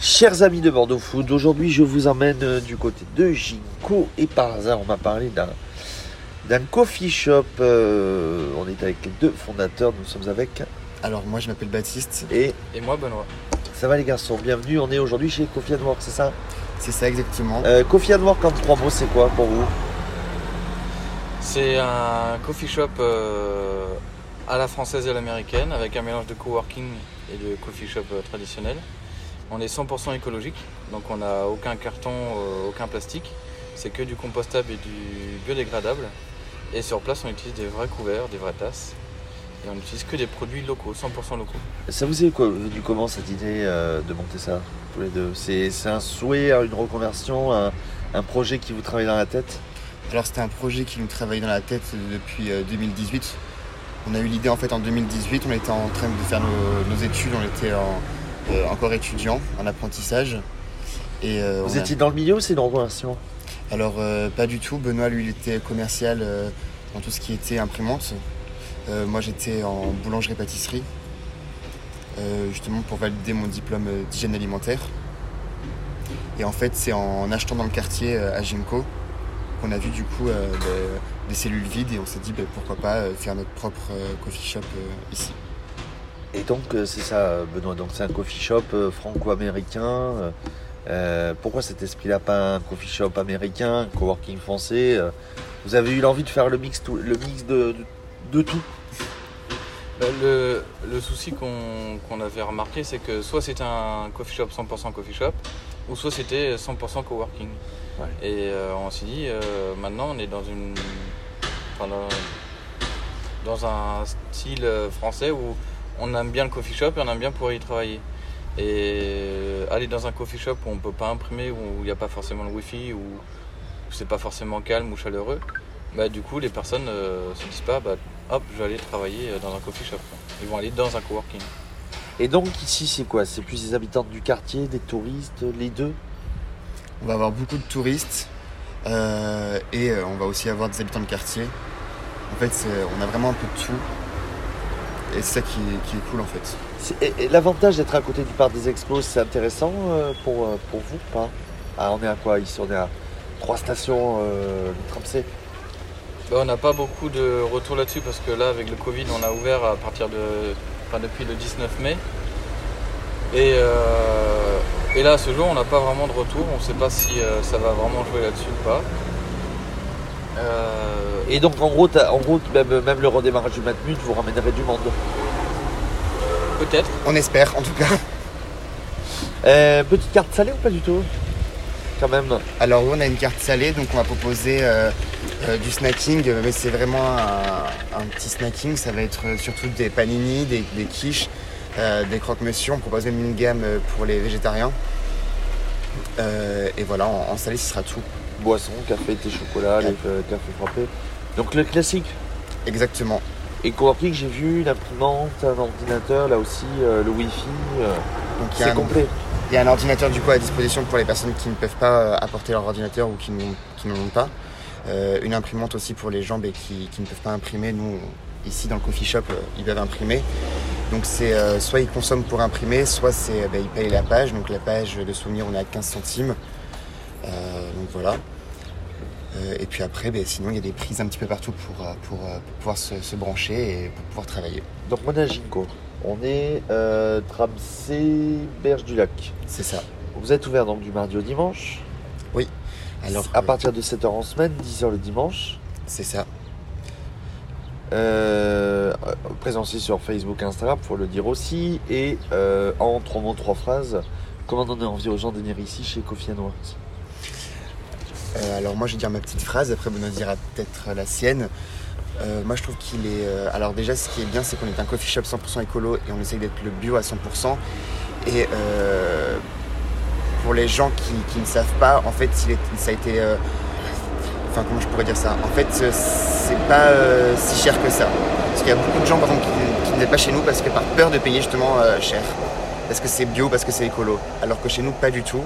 Chers amis de Bordeaux Food, aujourd'hui je vous emmène euh, du côté de Ginko et par hasard on m'a parlé d'un d'un coffee shop. Euh, on est avec les deux fondateurs, nous sommes avec Alors moi je m'appelle Baptiste. et Et moi, Benoît. ça va les garçons, bienvenue. On est aujourd'hui chez Coffee and Work, c'est ça? C'est ça exactement. euh, Coffee and Work en trois mots, c'est quoi pour vous? C'est un coffee shop euh, à la française et à l'américaine avec un mélange de coworking et de coffee shop euh, traditionnel. On est 100% écologique, donc on n'a aucun carton, euh, aucun plastique. C'est que du compostable et du biodégradable. Et sur place, on utilise des vrais couverts, des vraies tasses. Et on n'utilise que des produits locaux, 100% locaux. Ça vous est quoi, venu comment cette idée euh, de monter ça tous les deux? C'est c'est un souhait, une reconversion, un, un projet qui vous travaille dans la tête? Alors c'était un projet qui nous travaillait dans la tête depuis euh, 2018. On a eu l'idée en fait en 2018, on était en train de faire nos, nos études, on était en- euh, encore étudiant en apprentissage. Et, euh, Vous a- étiez dans le milieu ou c'est une reconversion Alors euh, pas du tout, Benoît lui il était commercial euh, dans tout ce qui était imprimante. Euh, moi j'étais en boulangerie-pâtisserie, euh, justement pour valider mon diplôme euh, d'hygiène alimentaire. Et en fait c'est en achetant dans le quartier euh, à Gimco qu'on a vu du coup euh, le- des cellules vides et on s'est dit bah, pourquoi pas euh, faire notre propre euh, coffee shop euh, ici. Et donc euh, c'est ça, Benoît. Donc c'est un coffee shop euh, franco-américain. euh, pourquoi cet esprit-là, pas un coffee shop américain, un coworking français Vous avez eu l'envie de faire le mix, tout- le mix de, de, de tout? Le, le souci qu'on qu'on avait remarqué, c'est que soit c'était un coffee shop 100% coffee shop, ou soit c'était 100% coworking. Ouais. Et euh, on s'est dit, euh, maintenant on est dans une. enfin, dans, dans un style français où on aime bien le coffee shop et on aime bien pouvoir y travailler. Et euh, aller dans un coffee shop où on peut pas imprimer, où il n'y a pas forcément le wifi, où c'est pas forcément calme ou chaleureux, bah du coup les personnes euh, se disent pas, bah hop, je vais aller travailler euh, dans un coffee shop. Ils vont aller dans un coworking. Et donc ici c'est quoi? C'est plus des habitants du quartier, des touristes, les deux? On va avoir beaucoup de touristes euh, et on va aussi avoir des habitants de quartier. En fait c'est- on a vraiment un peu de tout et c'est ça qui, est- qui est cool en fait. C'est- et- et L'avantage d'être à côté du parc des expos, c'est intéressant euh, pour, euh, pour vous ou pas? Ah, On est à quoi ici? On est à trois stations euh, du tram C. Bah, on n'a pas beaucoup de retour là-dessus parce que là, avec le Covid, on a ouvert à partir de, enfin, depuis le 19 mai. Et, euh, et là, à ce jour, on n'a pas vraiment de retour. On ne sait pas si euh, ça va vraiment jouer là-dessus ou pas. Euh, Et donc en gros, t'as- en gros même, même le redémarrage du Matmut vous ramènerez du monde. Peut-être. On espère en tout cas. Euh, petite carte salée ou pas du tout? Quand même. Alors oui, on a une carte salée, donc on va proposer euh, euh, du snacking, mais c'est vraiment un, un petit snacking. Ça va être surtout des panini, des, des quiches, euh, des croque-monsieur. On propose même une gamme pour les végétariens. Euh, et voilà, en, en salé, ce sera tout. Boisson, café, thé, chocolat, euh, cafés frappés. Donc le classique. Exactement. Et coworking, j'ai vu l'imprimante, un ordinateur, là aussi, euh, le wifi. euh, c'est complet. il y a un ordinateur du coup à disposition pour les personnes qui ne peuvent pas apporter leur ordinateur ou qui n'en ont pas. Euh, une imprimante aussi pour les gens qui, qui ne peuvent pas imprimer. Nous, ici dans le coffee shop, ils peuvent imprimer. Donc c'est euh, soit ils consomment pour imprimer, soit c'est euh, ben, ils payent la page. Donc la page de souvenir, on est à 15 centimes. Euh, donc voilà. Et puis après, ben, sinon il y a des prises un petit peu partout pour, pour, pour pouvoir se, se brancher et pour pouvoir travailler. Donc on est à Ginko. On est euh, tram C, Berge du Lac. C'est ça. Vous êtes ouvert donc du mardi au dimanche. Alors à euh, partir de 7h en semaine, 10h le dimanche. c'est ça. Euh, présencé sur Facebook, Instagram, faut le dire aussi. Et euh, en trois mots, trois phrases, comment donner envie aux gens de venir ici chez and Works Euh, alors moi je vais dire ma petite phrase, après Benoît dira peut-être la sienne. Euh, moi je trouve qu'il est... alors déjà ce qui est bien c'est qu'on est un coffee shop 100% écolo et on essaye d'être le bio à 100%. Et pour les gens qui, ne savent pas, en fait ça a été... Enfin comment je pourrais dire ça? En fait c'est pas si cher que ça. Qu'il y a beaucoup de gens par exemple qui, qui ne viennent pas chez nous parce que par peur de payer justement euh, cher. Parce que c'est bio, parce que c'est écolo. Alors que chez nous pas du tout.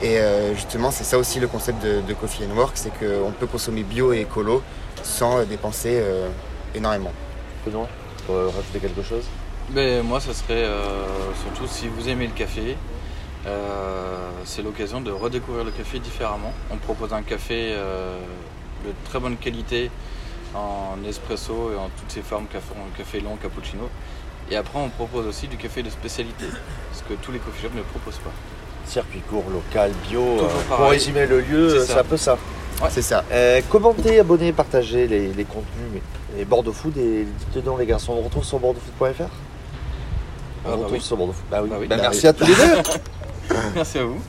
Et euh, justement, c'est ça aussi le concept de, de Coffee and Work, c'est qu'on peut consommer bio et écolo sans euh, dépenser euh, énormément. Benoît, pour euh, rajouter quelque chose? Mais moi, ça serait euh, surtout si vous aimez le café, Euh, c'est l'occasion de redécouvrir le café différemment. On propose un café euh, de très bonne qualité en espresso et en toutes ses formes, café, café long, cappuccino. Et après, on propose aussi du café de spécialité, ce que tous les coffee shops ne proposent pas. Circuit court, local, bio. Euh, pour résumer le lieu, C'est euh, un peu ça. C'est ça. Euh, commentez, abonnez, partagez les, les contenus. mais- Et Bordeaux Food, et dites donc les garçons, on retrouve sur bordeauxfood.fr On Ah, vous bah retrouve oui. sur Bordeaux Food. Bah oui. Bah oui. Bah, Bah merci oui. à tous les deux. Merci à vous.